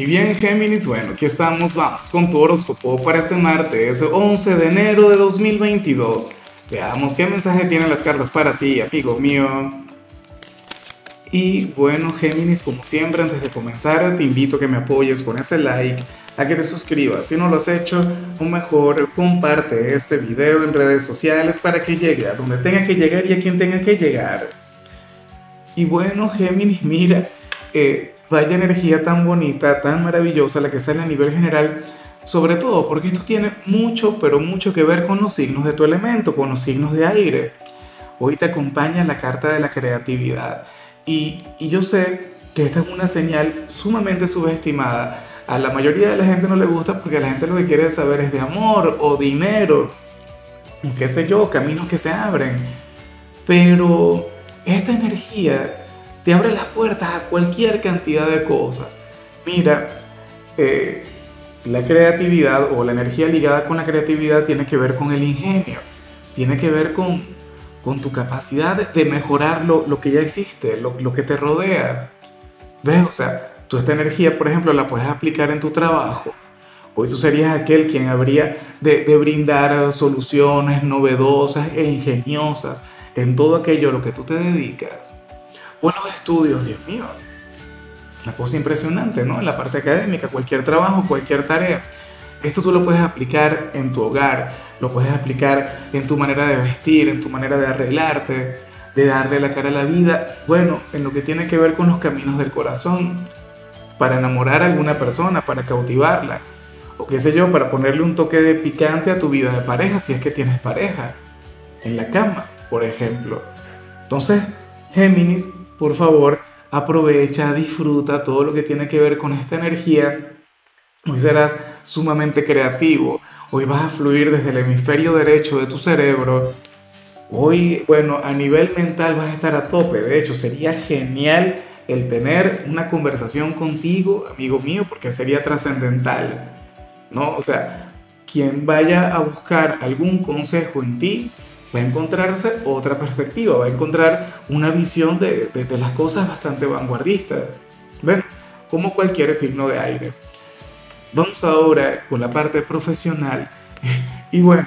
Y bien, Géminis, bueno, aquí estamos, vamos con tu horóscopo para este martes 11 de enero de 2022. Veamos qué mensaje tienen las cartas para ti, amigo mío. Y bueno, Géminis, como siempre, antes de comenzar, te invito a que me apoyes con ese like, a que te suscribas. Si no lo has hecho, o mejor, comparte este video en redes sociales para que llegue a donde tenga que llegar y a quien tenga que llegar. Y bueno, Géminis, mira, eh, vaya energía tan bonita, tan maravillosa la que sale a nivel general, sobre todo porque esto tiene mucho, pero mucho que ver con los signos de tu elemento, con los signos de aire. Hoy te acompaña la carta de la creatividad y, yo sé que esta es una señal sumamente subestimada. A la mayoría de la gente no le gusta porque la gente lo que quiere saber es de amor o dinero, qué sé yo, caminos que se abren. Pero esta energía te abre las puertas a cualquier cantidad de cosas. Mira, eh, la creatividad o la energía ligada con la creatividad tiene que ver con el ingenio, tiene que ver con, tu capacidad de mejorar lo, que ya existe, lo, lo, que te rodea. ¿Ves? O sea, tú esta energía, por ejemplo, la puedes aplicar en tu trabajo. Hoy tú serías aquel quien habría de, de brindar soluciones novedosas e ingeniosas en todo aquello a lo que tú te dedicas. Buenos estudios, Dios mío. Una cosa impresionante, ¿no? En la parte académica, cualquier trabajo, cualquier tarea. Esto tú lo puedes aplicar en tu hogar, lo puedes aplicar en tu manera de vestir, en tu manera de arreglarte, de darle la cara a la vida. Bueno, en lo que tiene que ver con los caminos del corazón, para enamorar a alguna persona, para cautivarla, o qué sé yo, para ponerle un toque de picante a tu vida de pareja, si es que tienes pareja, en la cama, por ejemplo. Entonces, Géminis, por favor, aprovecha, disfruta todo lo que tiene que ver con esta energía. Hoy serás sumamente creativo. Hoy vas a fluir desde el hemisferio derecho de tu cerebro. Hoy, bueno, a nivel mental vas a estar a tope. De hecho, sería genial el tener una conversación contigo, amigo mío, porque sería trascendental. ¿No? O sea, quien vaya a buscar algún consejo en ti, va a encontrarse otra perspectiva, va a encontrar una visión de, de, de las cosas bastante vanguardista. Bueno, como cualquier signo de aire. Vamos ahora con la parte profesional. Y bueno,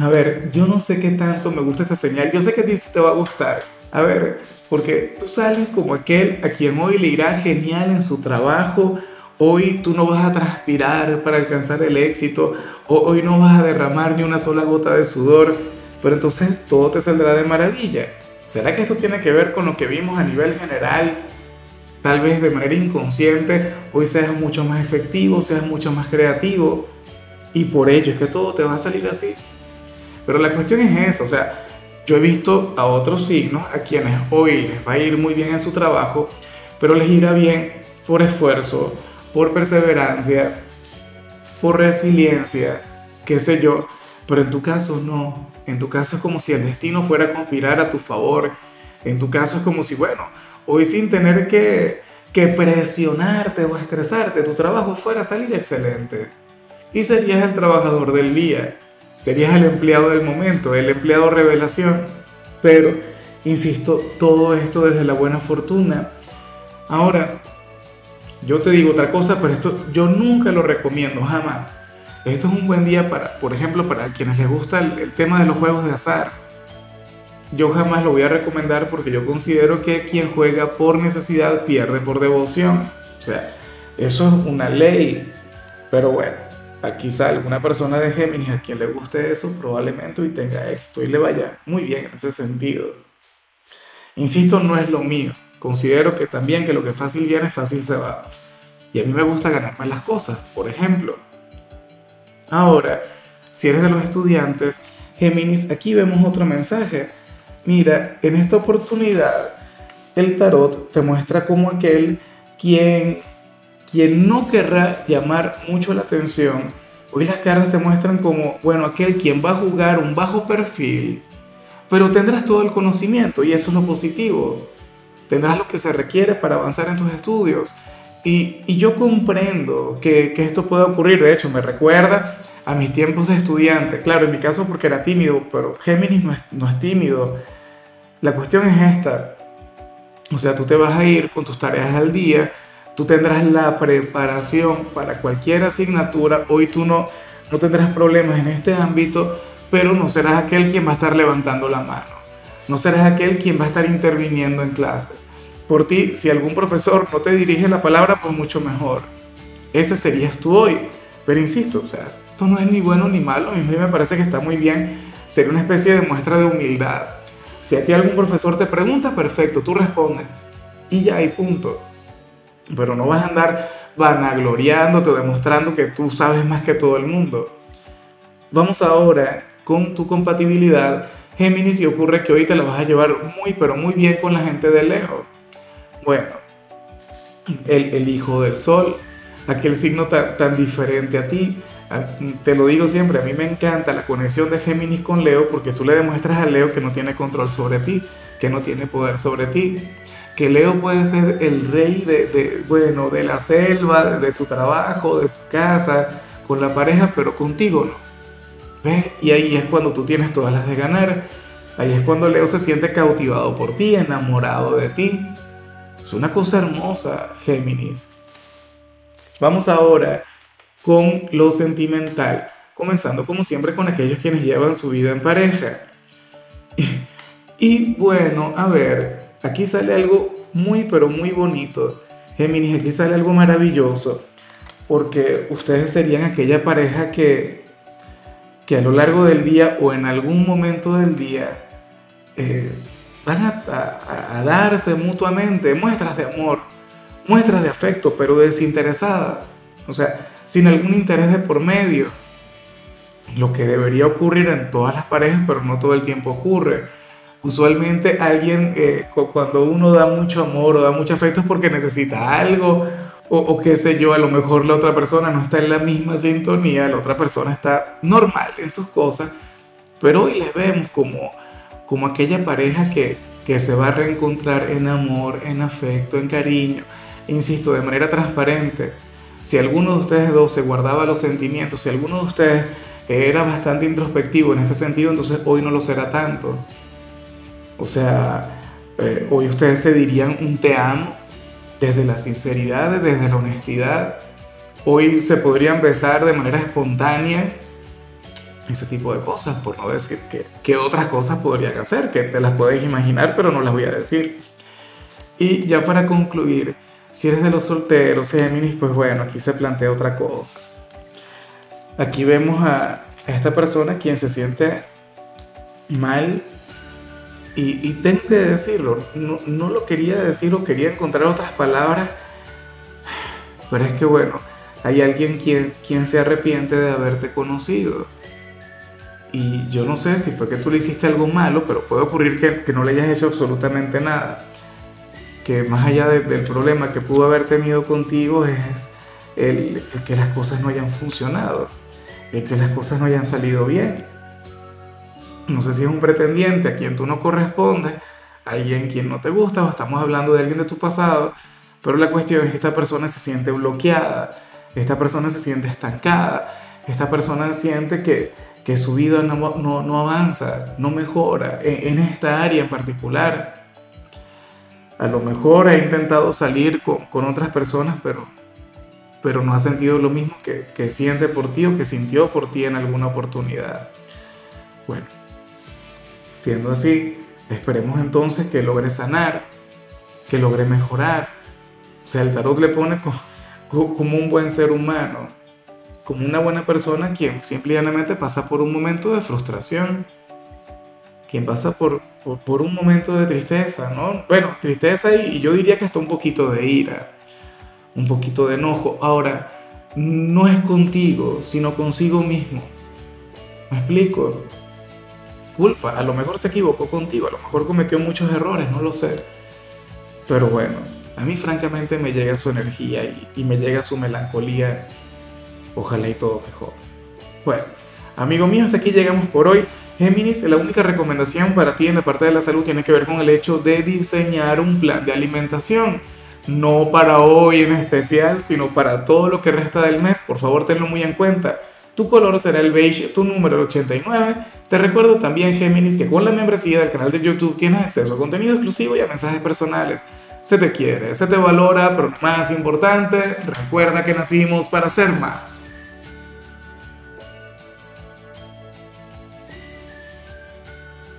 a ver, yo no sé qué tanto me gusta esta señal. Yo sé que a ti sí te va a gustar. A ver, porque tú sales como aquel a quien hoy le irá genial en su trabajo. Hoy tú no vas a transpirar para alcanzar el éxito. Hoy no vas a derramar ni una sola gota de sudor pero entonces todo te saldrá de maravilla. ¿Será que esto tiene que ver con lo que vimos a nivel general? Tal vez de manera inconsciente, hoy seas mucho más efectivo, seas mucho más creativo y por ello es que todo te va a salir así. Pero la cuestión es esa, o sea, yo he visto a otros signos a quienes hoy les va a ir muy bien en su trabajo, pero les irá bien por esfuerzo, por perseverancia, por resiliencia, qué sé yo, pero en tu caso no. En tu caso es como si el destino fuera a conspirar a tu favor. En tu caso es como si, bueno, hoy sin tener que, que presionarte o estresarte, tu trabajo fuera a salir excelente. Y serías el trabajador del día. Serías el empleado del momento, el empleado revelación. Pero, insisto, todo esto desde la buena fortuna. Ahora, yo te digo otra cosa, pero esto yo nunca lo recomiendo, jamás esto es un buen día para, por ejemplo, para quienes les gusta el, tema de los juegos de azar. Yo jamás lo voy a recomendar porque yo considero que quien juega por necesidad pierde por devoción. O sea, eso es una ley. Pero bueno, aquí sale una persona de Géminis a quien le guste eso probablemente y tenga éxito y le vaya muy bien en ese sentido. Insisto, no es lo mío. Considero que también que lo que fácil viene, fácil se va. Y a mí me gusta ganarme las cosas. Por ejemplo, Ahora, si eres de los estudiantes, Géminis, aquí vemos otro mensaje. Mira, en esta oportunidad, el tarot te muestra como aquel quien, quien no querrá llamar mucho la atención. Hoy las cartas te muestran como, bueno, aquel quien va a jugar un bajo perfil, pero tendrás todo el conocimiento y eso es lo positivo. Tendrás lo que se requiere para avanzar en tus estudios. Y, yo comprendo que, que, esto pueda ocurrir, de hecho me recuerda a mis tiempos de estudiante, claro, en mi caso porque era tímido, pero Géminis no es, no es tímido. La cuestión es esta, o sea, tú te vas a ir con tus tareas al día, tú tendrás la preparación para cualquier asignatura, hoy tú no, no tendrás problemas en este ámbito, pero no serás aquel quien va a estar levantando la mano, no serás aquel quien va a estar interviniendo en clases. Por ti, si algún profesor no te dirige la palabra, pues mucho mejor. Ese serías tú hoy. Pero insisto, o sea, esto no es ni bueno ni malo, a mí me parece que está muy bien ser una especie de muestra de humildad. Si a ti algún profesor te pregunta, perfecto, tú respondes. Y ya hay punto. Pero no vas a andar vanagloriándote o demostrando que tú sabes más que todo el mundo. Vamos ahora con tu compatibilidad, Géminis, y ocurre que hoy te la vas a llevar muy, pero muy bien con la gente de Leo. Bueno, el, el hijo del sol, aquel signo tan, tan diferente a ti, te lo digo siempre, a mí me encanta la conexión de Géminis con Leo porque tú le demuestras a Leo que no tiene control sobre ti, que no tiene poder sobre ti, que Leo puede ser el rey de, bueno, de la selva, de su trabajo, de su casa, con la pareja, pero contigo no. ¿Ves? Y ahí es cuando tú tienes todas las de ganar. Ahí es cuando Leo se siente cautivado por ti, enamorado de ti. Es una cosa hermosa, Géminis. Vamos ahora con lo sentimental, comenzando como siempre con aquellos quienes llevan su vida en pareja. Y, bueno, a ver, aquí sale algo muy pero muy bonito. Géminis, aquí sale algo maravilloso, porque ustedes serían aquella pareja que, que a lo largo del día o en algún momento del día eh, van a darse mutuamente muestras de amor, muestras de afecto, pero desinteresadas. O sea, sin algún interés de por medio. Lo que debería ocurrir en todas las parejas, pero no todo el tiempo ocurre. Usualmente alguien, eh, cuando uno da mucho amor o da mucho afecto es porque necesita algo o, o, qué sé yo, a lo mejor la otra persona no está en la misma sintonía, la otra persona está normal en sus cosas, pero hoy les vemos como, como aquella pareja que, que se va a reencontrar en amor, en afecto, en cariño, insisto, de manera transparente si alguno de ustedes dos se guardaba los sentimientos, si alguno de ustedes era bastante introspectivo en este sentido, entonces hoy no lo será tanto. O sea, eh, hoy ustedes se dirían un te amo desde la sinceridad, desde la honestidad. Hoy se podrían besar de manera espontánea. Ese tipo de cosas, por no decir que, otras cosas podrían hacer, que te las puedes imaginar, pero no las voy a decir. Y ya para concluir, si eres de los solteros, Géminis, pues bueno, aquí se plantea otra cosa. Aquí vemos a, esta persona quien se siente mal y, tengo que decirlo, no, lo quería decir o quería encontrar otras palabras, pero es que bueno, hay alguien quien, quien se arrepiente de haberte conocido. Y yo no sé si fue que tú le hiciste algo malo, pero puede ocurrir que, que no le hayas hecho absolutamente nada que más allá del problema que pudo haber tenido contigo es el, que las cosas no hayan funcionado, el que las cosas no hayan salido bien. No sé si es un pretendiente a quien tú no correspondes, alguien quien no te gusta o estamos hablando de alguien de tu pasado, pero la cuestión es que esta persona se siente bloqueada, esta persona se siente estancada, esta persona siente que, que su vida no, no, no avanza, no mejora en, en esta área en particular a lo mejor ha intentado salir con, otras personas, pero, pero no ha sentido lo mismo que, que siente por ti o que sintió por ti en alguna oportunidad. Bueno, siendo así, esperemos entonces que logre sanar, que logre mejorar. O sea, el tarot le pone como un buen ser humano, como una buena persona quien simplemente pasa por un momento de frustración quien pasa por, por, un momento de tristeza, ¿no? Bueno, tristeza y, yo diría que hasta un poquito de ira, un poquito de enojo. Ahora, no es contigo, sino consigo mismo. ¿Me explico? Culpa, a lo mejor se equivocó contigo, a lo mejor cometió muchos errores, no lo sé. Pero bueno, a mí francamente me llega su energía y, y me llega su melancolía. Ojalá y todo mejor. Bueno, amigo mío, hasta aquí llegamos por hoy. Géminis, la única recomendación para ti en la parte de la salud tiene que ver con el hecho de diseñar un plan de alimentación. No para hoy en especial, sino para todo lo que resta del mes. Por favor, tenlo muy en cuenta. Tu color será el beige, tu número el 89. Te recuerdo también, Géminis, que con la membresía del canal de YouTube tienes acceso a contenido exclusivo y a mensajes personales. Se te quiere, se te valora, pero más importante, recuerda que nacimos para ser más.